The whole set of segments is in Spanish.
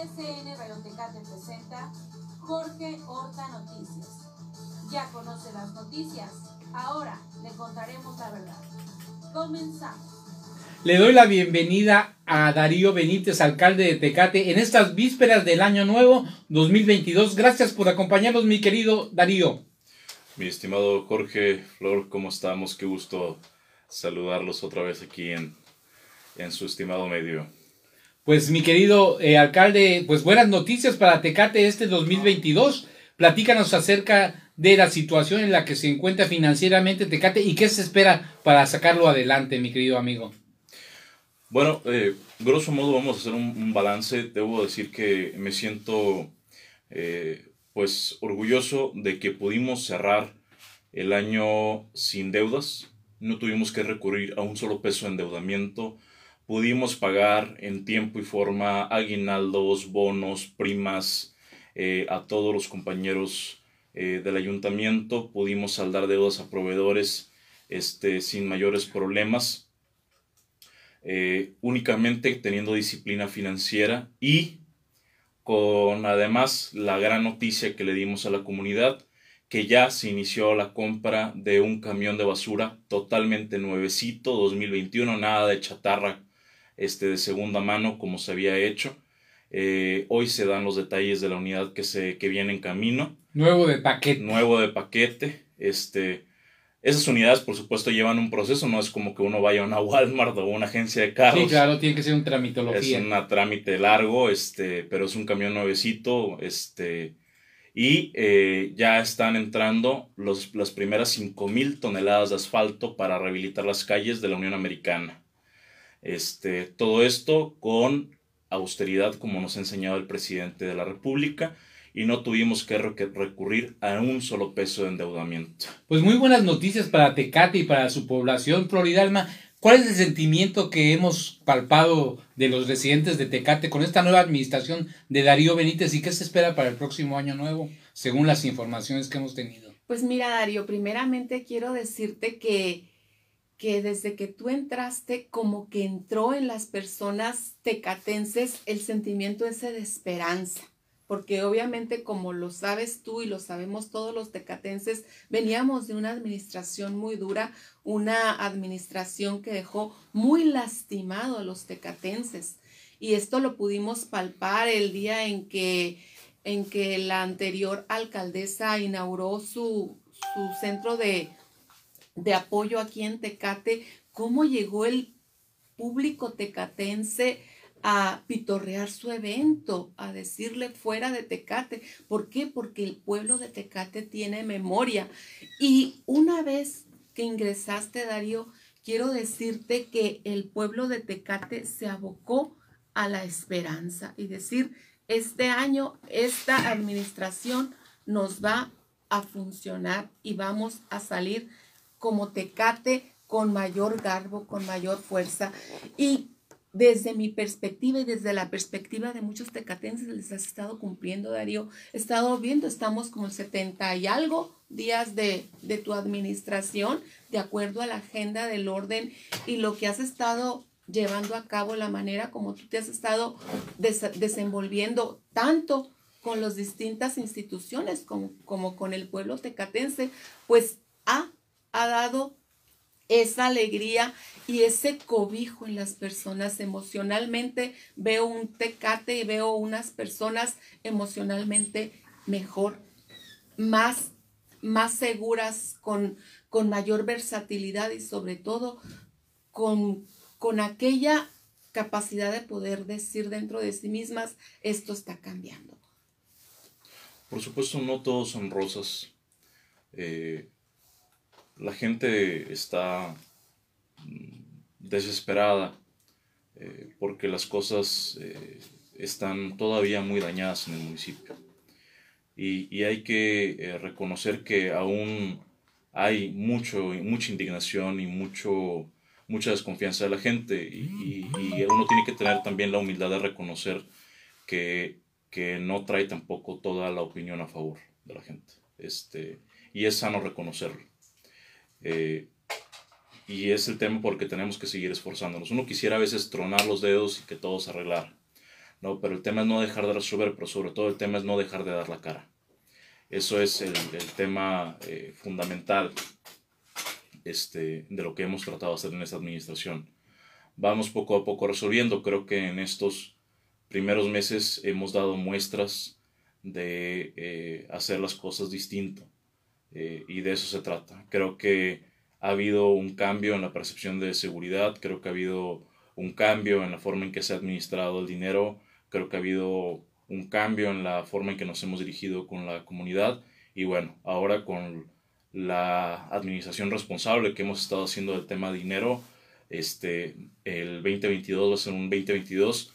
BSN Radiotecate presenta Jorge Horta Noticias. Ya conoce las noticias, ahora le contaremos la verdad. Comenzamos. Le doy la bienvenida a Darío Benítez, alcalde de Tecate, en estas vísperas del Año Nuevo 2022. Gracias por acompañarnos, mi querido Darío. Mi estimado Jorge, Flor, ¿cómo estamos? Qué gusto saludarlos otra vez aquí en, en su estimado medio. Pues mi querido eh, alcalde, pues buenas noticias para Tecate este 2022. Platícanos acerca de la situación en la que se encuentra financieramente Tecate y qué se espera para sacarlo adelante, mi querido amigo. Bueno, eh, grosso modo vamos a hacer un, balance. Debo decir que me siento eh, pues orgulloso de que pudimos cerrar el año sin deudas. No tuvimos que recurrir a un solo peso de endeudamiento pudimos pagar en tiempo y forma aguinaldos, bonos, primas eh, a todos los compañeros eh, del ayuntamiento, pudimos saldar deudas a proveedores este, sin mayores problemas, eh, únicamente teniendo disciplina financiera y con además la gran noticia que le dimos a la comunidad, que ya se inició la compra de un camión de basura totalmente nuevecito, 2021, nada de chatarra este, de segunda mano como se había hecho. Eh, hoy se dan los detalles de la unidad que, se, que viene en camino. Nuevo de paquete. Nuevo de paquete. Este, esas unidades, por supuesto, llevan un proceso, no es como que uno vaya a una Walmart o una agencia de carros. Sí, claro, tiene que ser un tramitología. Es un trámite largo, este, pero es un camión nuevecito, este, y eh, ya están entrando los, las primeras 5.000 toneladas de asfalto para rehabilitar las calles de la Unión Americana. Este, todo esto con austeridad como nos ha enseñado el presidente de la República y no tuvimos que recurrir a un solo peso de endeudamiento. Pues muy buenas noticias para Tecate y para su población, Floridalma. ¿Cuál es el sentimiento que hemos palpado de los residentes de Tecate con esta nueva administración de Darío Benítez y qué se espera para el próximo año nuevo, según las informaciones que hemos tenido? Pues mira, Darío, primeramente quiero decirte que que desde que tú entraste, como que entró en las personas tecatenses el sentimiento ese de esperanza. Porque obviamente, como lo sabes tú y lo sabemos todos los tecatenses, veníamos de una administración muy dura, una administración que dejó muy lastimado a los tecatenses. Y esto lo pudimos palpar el día en que, en que la anterior alcaldesa inauguró su, su centro de, de apoyo aquí en Tecate, cómo llegó el público tecatense a pitorrear su evento, a decirle fuera de Tecate. ¿Por qué? Porque el pueblo de Tecate tiene memoria. Y una vez que ingresaste, Darío, quiero decirte que el pueblo de Tecate se abocó a la esperanza y decir, este año esta administración nos va a funcionar y vamos a salir como Tecate con mayor garbo, con mayor fuerza. Y desde mi perspectiva y desde la perspectiva de muchos tecatenses les has estado cumpliendo, Darío. He estado viendo, estamos como el 70 y algo días de, de tu administración, de acuerdo a la agenda del orden y lo que has estado llevando a cabo, la manera como tú te has estado desenvolviendo tanto con las distintas instituciones como, como con el pueblo tecatense, pues ha ha dado esa alegría y ese cobijo en las personas emocionalmente. Veo un tecate y veo unas personas emocionalmente mejor, más, más seguras, con, con mayor versatilidad y sobre todo con, con aquella capacidad de poder decir dentro de sí mismas, esto está cambiando. Por supuesto, no todos son rosas. Eh, la gente está mm, desesperada eh, porque las cosas eh, están todavía muy dañadas en el municipio. Y, hay que eh, reconocer que aún hay mucho, mucha indignación y mucho, mucha desconfianza de la gente. Y, uno tiene que tener también la humildad de reconocer que, que, no trae tampoco toda la opinión a favor de la gente. Este, y es sano reconocerlo. Eh, y es el tema porque tenemos que seguir esforzándonos. Uno quisiera a veces tronar los dedos y que todo se arreglara. ¿no? Pero el tema es no dejar de resolver, pero sobre todo el tema es no dejar de dar la cara. Eso es el, tema eh, fundamental este, de lo que hemos tratado de hacer en esta administración. Vamos poco a poco resolviendo. Creo que en estos primeros meses hemos dado muestras de eh, hacer las cosas distinto. Eh, y de eso se trata. Creo que ha habido un cambio en la percepción de seguridad, creo que ha habido un cambio en la forma en que se ha administrado el dinero, creo que ha habido un cambio en la forma en que nos hemos dirigido con la comunidad y bueno, ahora con la administración responsable que hemos estado haciendo del tema dinero, este, el 2022 va a ser un 2022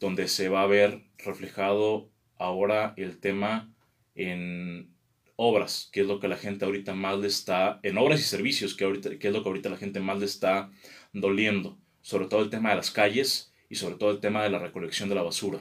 donde se va a ver reflejado ahora el tema en obras, que es lo que la gente ahorita más le está, en obras y servicios, que, ahorita, que es lo que ahorita la gente más le está doliendo, sobre todo el tema de las calles y sobre todo el tema de la recolección de la basura.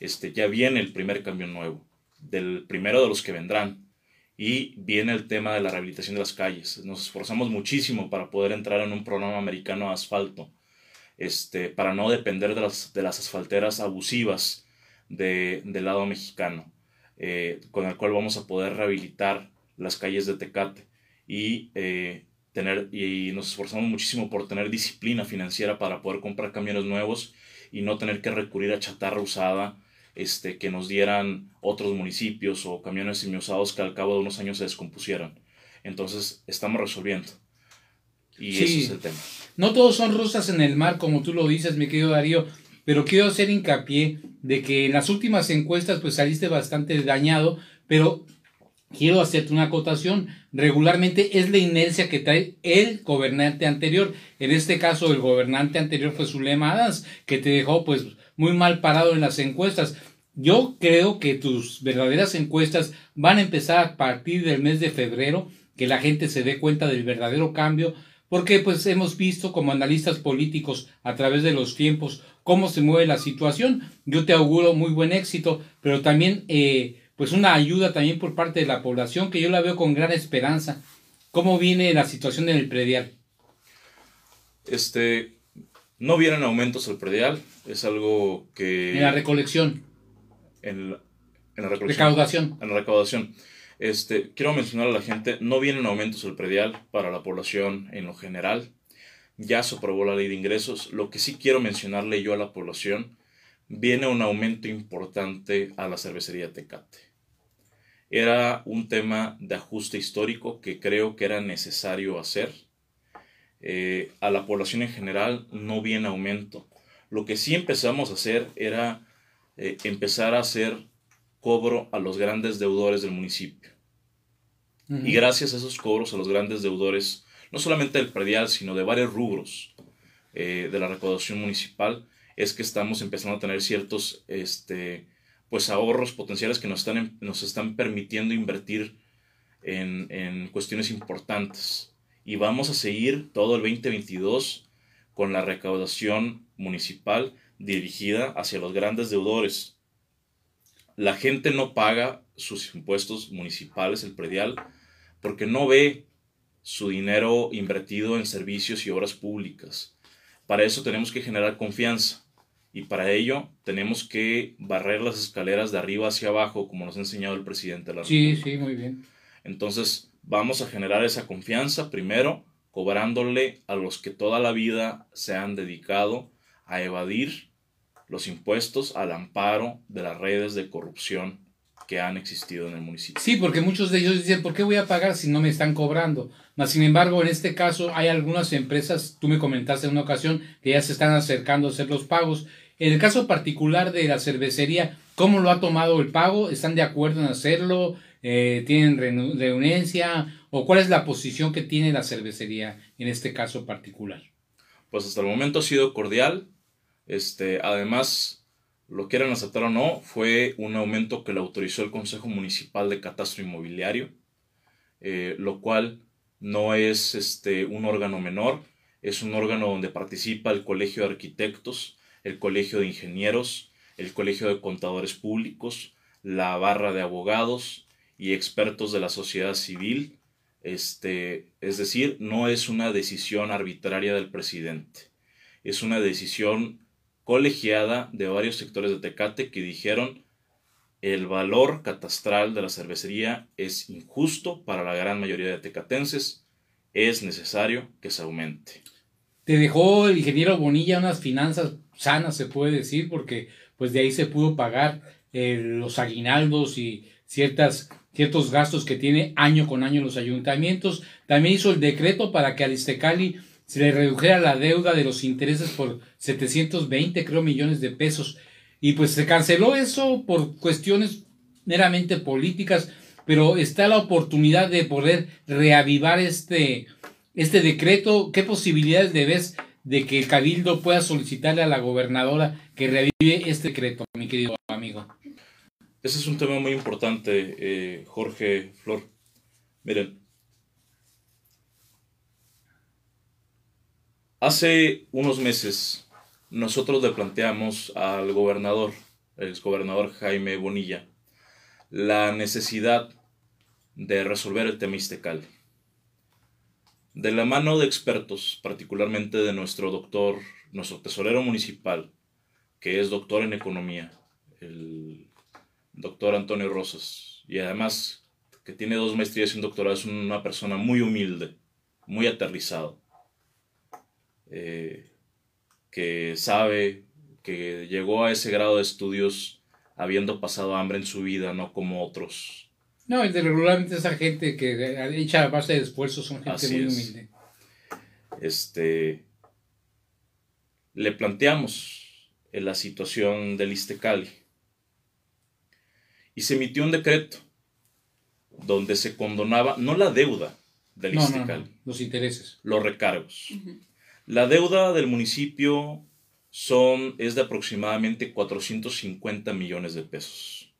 Este, ya viene el primer cambio nuevo, del primero de los que vendrán, y viene el tema de la rehabilitación de las calles. Nos esforzamos muchísimo para poder entrar en un programa americano de asfalto, este, para no depender de las, de las asfalteras abusivas de, del lado mexicano, eh, con el cual vamos a poder rehabilitar las calles de Tecate y, eh, tener, y nos esforzamos muchísimo por tener disciplina financiera para poder comprar camiones nuevos y no tener que recurrir a chatarra usada este, que nos dieran otros municipios o camiones semiusados que al cabo de unos años se descompusieran. Entonces, estamos resolviendo. Y ese es el tema. No todos son rosas en el mar, como tú lo dices, mi querido Darío, pero quiero hacer hincapié de que en las últimas encuestas pues saliste bastante dañado, pero quiero hacerte una acotación. Regularmente es la inercia que trae el gobernante anterior. En este caso, el gobernante anterior fue Zulema Adams, que te dejó pues muy mal parado en las encuestas. Yo creo que tus verdaderas encuestas van a empezar a partir del mes de febrero, que la gente se dé cuenta del verdadero cambio, porque pues hemos visto como analistas políticos a través de los tiempos cómo se mueve la situación. Yo te auguro muy buen éxito, pero también eh, pues una ayuda también por parte de la población que yo la veo con gran esperanza. ¿Cómo viene la situación en el predial? Este, no vienen aumentos al predial, es algo que... En la recolección. En la, en la recolección. Recaudación. En la recaudación. Este, quiero mencionar a la gente, no vienen aumentos al predial para la población en lo general. Ya se aprobó la ley de ingresos. Lo que sí quiero mencionarle yo a la población, viene un aumento importante a la cervecería Tecate. Era un tema de ajuste histórico que creo que era necesario hacer. Eh, a la población en general no viene aumento. Lo que sí empezamos a hacer era eh, empezar a hacer cobro a los grandes deudores del municipio. Y gracias a esos cobros a los grandes deudores, no solamente del predial, sino de varios rubros eh, de la recaudación municipal, es que estamos empezando a tener ciertos este, pues ahorros potenciales que nos están, nos están permitiendo invertir en, en cuestiones importantes. Y vamos a seguir todo el 2022 con la recaudación municipal dirigida hacia los grandes deudores. La gente no paga sus impuestos municipales, el predial, porque no ve su dinero invertido en servicios y obras públicas. Para eso tenemos que generar confianza y para ello tenemos que barrer las escaleras de arriba hacia abajo, como nos ha enseñado el presidente de la Sí, sí, muy bien. Entonces, vamos a generar esa confianza primero cobrándole a los que toda la vida se han dedicado a evadir los impuestos al amparo de las redes de corrupción que han existido en el municipio. Sí, porque muchos de ellos dicen, ¿por qué voy a pagar si no me están cobrando? Mas, sin embargo, en este caso hay algunas empresas, tú me comentaste en una ocasión, que ya se están acercando a hacer los pagos. En el caso particular de la cervecería, ¿cómo lo ha tomado el pago? ¿Están de acuerdo en hacerlo? Eh, ¿Tienen renuncia? ¿O cuál es la posición que tiene la cervecería en este caso particular? Pues hasta el momento ha sido cordial. Este, además, lo quieran aceptar o no, fue un aumento que le autorizó el Consejo Municipal de Catastro Inmobiliario, eh, lo cual no es este, un órgano menor, es un órgano donde participa el Colegio de Arquitectos, el Colegio de Ingenieros, el Colegio de Contadores Públicos, la barra de abogados y expertos de la sociedad civil. Este, es decir, no es una decisión arbitraria del presidente, es una decisión colegiada de varios sectores de Tecate que dijeron el valor catastral de la cervecería es injusto para la gran mayoría de tecatenses, es necesario que se aumente. Te dejó el ingeniero Bonilla unas finanzas sanas, se puede decir, porque pues de ahí se pudo pagar eh, los aguinaldos y ciertas, ciertos gastos que tiene año con año los ayuntamientos. También hizo el decreto para que a Listecali se le redujera la deuda de los intereses por 720, creo, millones de pesos. Y pues se canceló eso por cuestiones meramente políticas, pero está la oportunidad de poder reavivar este, este decreto. ¿Qué posibilidades ves de que el Cabildo pueda solicitarle a la gobernadora que reavive este decreto, mi querido amigo? Ese es un tema muy importante, eh, Jorge Flor. Miren, hace unos meses nosotros le planteamos al gobernador, el gobernador Jaime Bonilla, la necesidad de resolver el tema Istecal. De la mano de expertos, particularmente de nuestro doctor, nuestro tesorero municipal, que es doctor en economía, el doctor Antonio Rosas, y además que tiene dos maestrías y un doctorado, es una persona muy humilde, muy aterrizado, eh, que sabe que llegó a ese grado de estudios habiendo pasado hambre en su vida, no como otros. No, regularmente esa gente que echa a base de esfuerzos son gente muy humilde. Este, le planteamos en la situación del Istecali y se emitió un decreto donde se condonaba no la deuda del no, los intereses. Los recargos. La deuda del municipio son, es de aproximadamente 450 millones de pesos.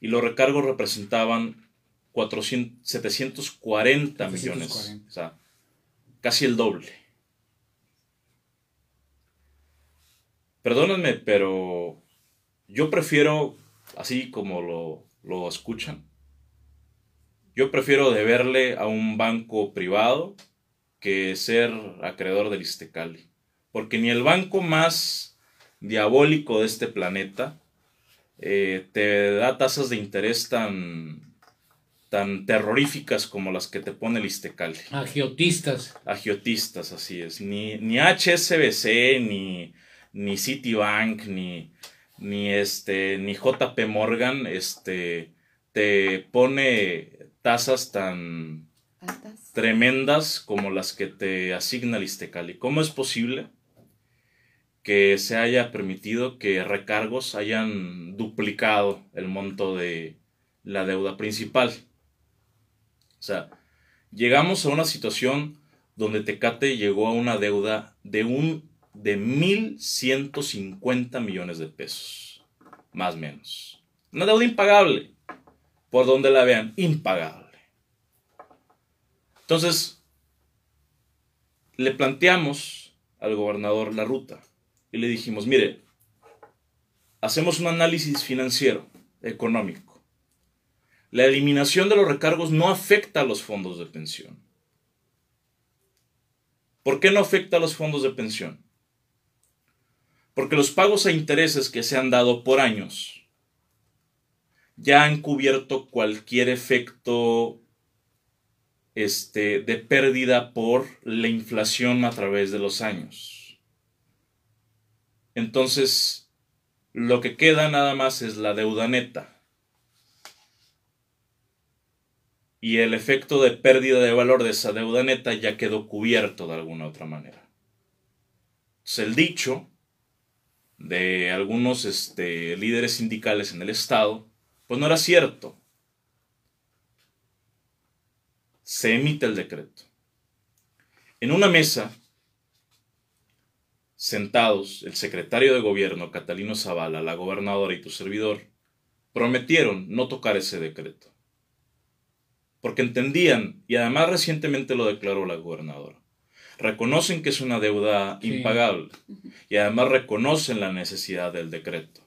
Y los recargos representaban 400, 740 millones. O sea, casi el doble. Perdónenme, pero yo prefiero así como lo, lo escuchan. Yo prefiero deberle a un banco privado que ser acreedor del Istecali. Porque ni el banco más diabólico de este planeta eh, te da tasas de interés tan, tan terroríficas como las que te pone el Istecali. Agiotistas. Agiotistas, así es. Ni, ni HSBC, ni, ni Citibank, ni, ni este ni JP Morgan este te pone tasas tan tremendas como las que te asigna el. ¿Cómo es posible que se haya permitido que recargos hayan duplicado el monto de la deuda principal? O sea, llegamos a una situación donde Tecate llegó a una deuda de un de 1.150 millones de pesos, más o menos. Una deuda impagable, por donde la vean, impagable. Entonces, le planteamos al gobernador la ruta y le dijimos, mire, hacemos un análisis financiero, económico. La eliminación de los recargos no afecta a los fondos de pensión. ¿Por qué no afecta a los fondos de pensión? Porque los pagos a intereses que se han dado por años ya han cubierto cualquier efecto este, de pérdida por la inflación a través de los años. Entonces, lo que queda nada más es la deuda neta. Y el efecto de pérdida de valor de esa deuda neta ya quedó cubierto de alguna otra manera. Entonces, el dicho de algunos este, líderes sindicales en el Estado, pues no era cierto. Se emite el decreto. En una mesa, sentados, el secretario de gobierno, Catalino Zavala, la gobernadora y tu servidor, prometieron no tocar ese decreto. Porque entendían, y además recientemente lo declaró la gobernadora, reconocen que es una deuda impagable y además reconocen la necesidad del decreto.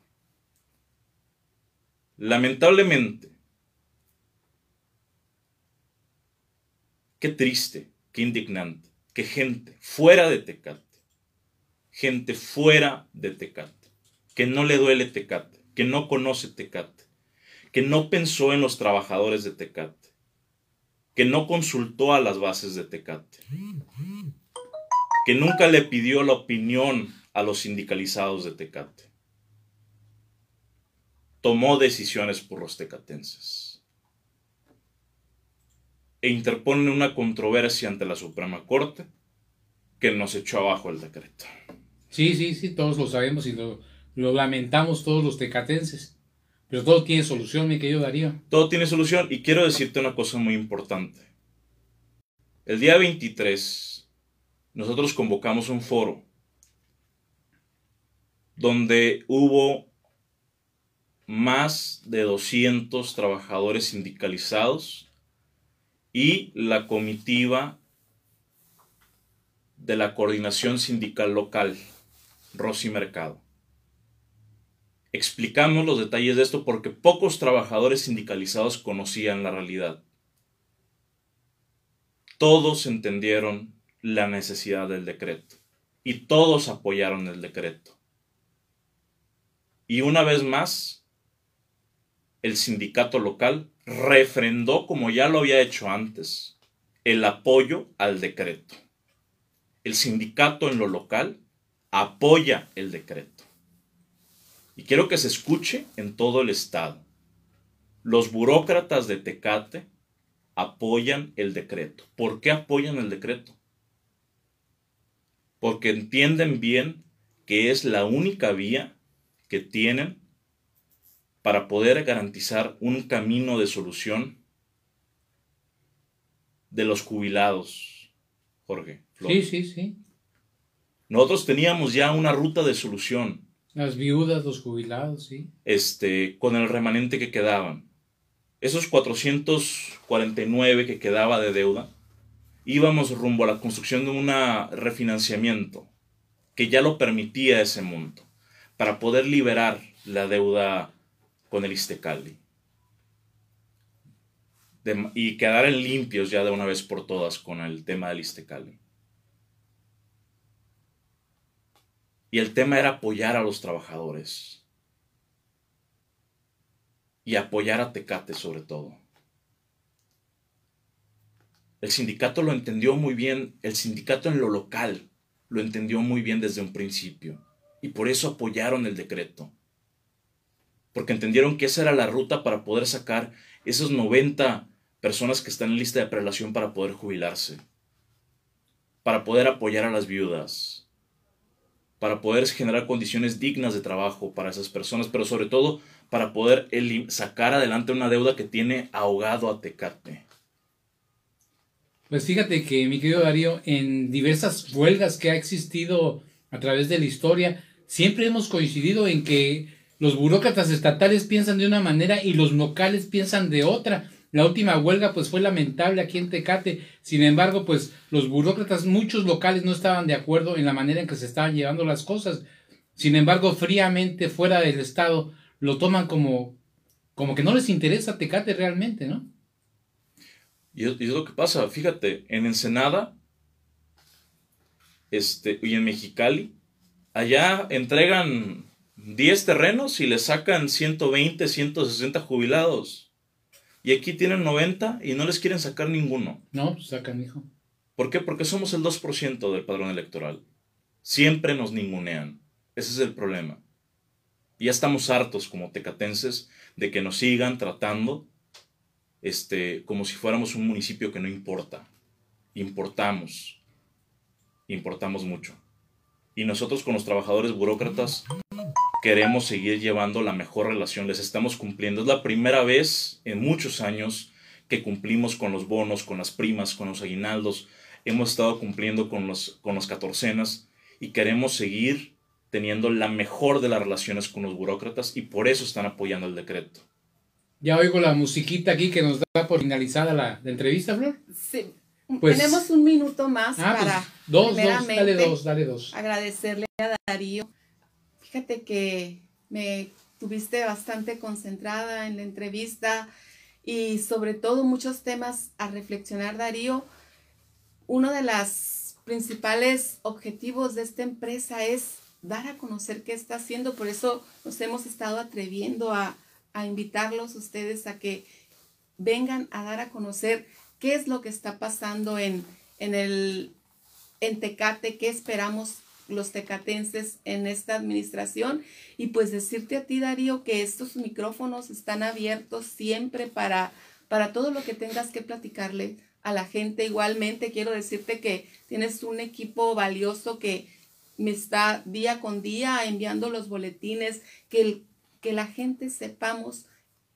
Lamentablemente, qué triste, qué indignante, que gente fuera de Tecate, gente fuera de Tecate, que no le duele Tecate, que no conoce Tecate, que no pensó en los trabajadores de Tecate, que no consultó a las bases de Tecate, que nunca le pidió la opinión a los sindicalizados de Tecate. Tomó decisiones por los tecatenses e interpone una controversia ante la Suprema Corte que nos echó abajo el decreto. Sí, sí, sí, todos lo sabemos y lo, lo lamentamos todos los tecatenses. Pero todo tiene solución, mi querido Darío. Todo tiene solución y quiero decirte una cosa muy importante. El día 23 nosotros convocamos un foro donde hubo más de 200 trabajadores sindicalizados y la comitiva de la coordinación sindical local, Rosy Mercado. Explicamos los detalles de esto porque pocos trabajadores sindicalizados conocían la realidad. Todos entendieron la necesidad del decreto y todos apoyaron el decreto. Y una vez más, el sindicato local refrendó, como ya lo había hecho antes, el apoyo al decreto. El sindicato en lo local apoya el decreto. Y quiero que se escuche en todo el estado. Los burócratas de Tecate apoyan el decreto. ¿Por qué apoyan el decreto? Porque entienden bien que es la única vía que tienen para poder garantizar un camino de solución de los jubilados, Jorge. Sí, sí, sí. Nosotros teníamos ya una ruta de solución las viudas, los jubilados, sí. Este, con el remanente que quedaban. Esos 449 que quedaba de deuda, íbamos rumbo a la construcción de un refinanciamiento que ya lo permitía ese monto, para poder liberar la deuda con el Istecali. y quedar limpios ya de una vez por todas con el tema del Istecali. Y el tema era apoyar a los trabajadores. Y apoyar a Tecate sobre todo. El sindicato lo entendió muy bien, el sindicato en lo local lo entendió muy bien desde un principio. Y por eso apoyaron el decreto. Porque entendieron que esa era la ruta para poder sacar esos 90 personas que están en lista de prelación para poder jubilarse. Para poder apoyar a las viudas para poder generar condiciones dignas de trabajo para esas personas, pero sobre todo para poder sacar adelante una deuda que tiene ahogado a Tecate. Pues fíjate que, mi querido Darío, en diversas huelgas que ha existido a través de la historia, siempre hemos coincidido en que los burócratas estatales piensan de una manera y los locales piensan de otra. La última huelga pues fue lamentable aquí en Tecate. Sin embargo, pues los burócratas, muchos locales no estaban de acuerdo en la manera en que se estaban llevando las cosas. Sin embargo, fríamente fuera del estado lo toman como como que no les interesa Tecate realmente, ¿no? Y es, lo que pasa, fíjate, en Ensenada este, y en Mexicali, allá entregan 10 terrenos y le sacan 120, 160 jubilados. Y aquí tienen 90 y no les quieren sacar ninguno. No, pues sacan, hijo. ¿Por qué? Porque somos el 2% del padrón electoral. Siempre nos ningunean. Ese es el problema. Ya estamos hartos como tecatenses de que nos sigan tratando este, como si fuéramos un municipio que no importa. Importamos. Importamos mucho. Y nosotros con los trabajadores burócratas queremos seguir llevando la mejor relación, les estamos cumpliendo. Es la primera vez en muchos años que cumplimos con los bonos, con las primas, con los aguinaldos. Hemos estado cumpliendo con los, con los catorcenas y queremos seguir teniendo la mejor de las relaciones con los burócratas y por eso están apoyando el decreto. Ya oigo la musiquita aquí que nos da por finalizada la, entrevista, Flor. Sí. Pues Tenemos un minuto más ah, pues, para dos, dos, dale dos, dale dos. Agradecerle a Darío Fíjate que me tuviste bastante concentrada en la entrevista y sobre todo muchos temas a reflexionar, Darío. Una de las principales objetivos de esta empresa es dar a conocer qué está haciendo. Por eso nos hemos estado atreviendo a, a invitarlos ustedes a que vengan a dar a conocer qué es lo que está pasando en, en, el, en Tecate, qué esperamos los tecatenses en esta administración y pues decirte a ti Darío que estos micrófonos están abiertos siempre para, para todo lo que tengas que platicarle a la gente. Igualmente quiero decirte que tienes un equipo valioso que me está día con día enviando los boletines, que, que la gente sepamos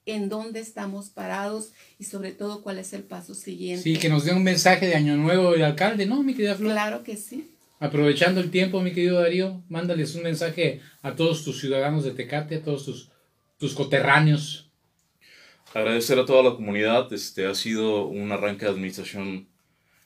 en dónde estamos parados y sobre todo cuál es el paso siguiente. Sí, que nos dé un mensaje de Año Nuevo el alcalde, ¿no, mi querida Flor? Claro que sí. Aprovechando el tiempo, mi querido Darío, mándales un mensaje a todos tus ciudadanos de Tecate, a todos tus, tus coterráneos. Agradecer a toda la comunidad, este ha sido un arranque de administración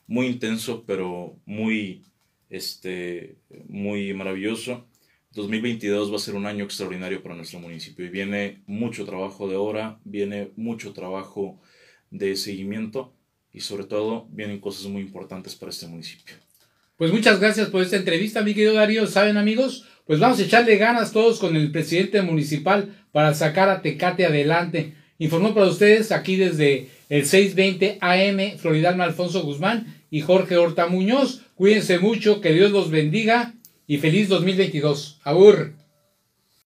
muy intenso, pero muy, este, muy maravilloso. 2022 va a ser un año extraordinario para nuestro municipio y viene mucho trabajo de hora, viene mucho trabajo de seguimiento y sobre todo vienen cosas muy importantes para este municipio. Pues muchas gracias por esta entrevista, mi querido Darío. ¿Saben amigos? Pues vamos a echarle ganas todos con el presidente municipal para sacar a Tecate adelante. Informó para ustedes aquí desde el 620 AM Floridalma Alfonso Guzmán y Jorge Horta Muñoz. Cuídense mucho, que Dios los bendiga y feliz 2022. Agur.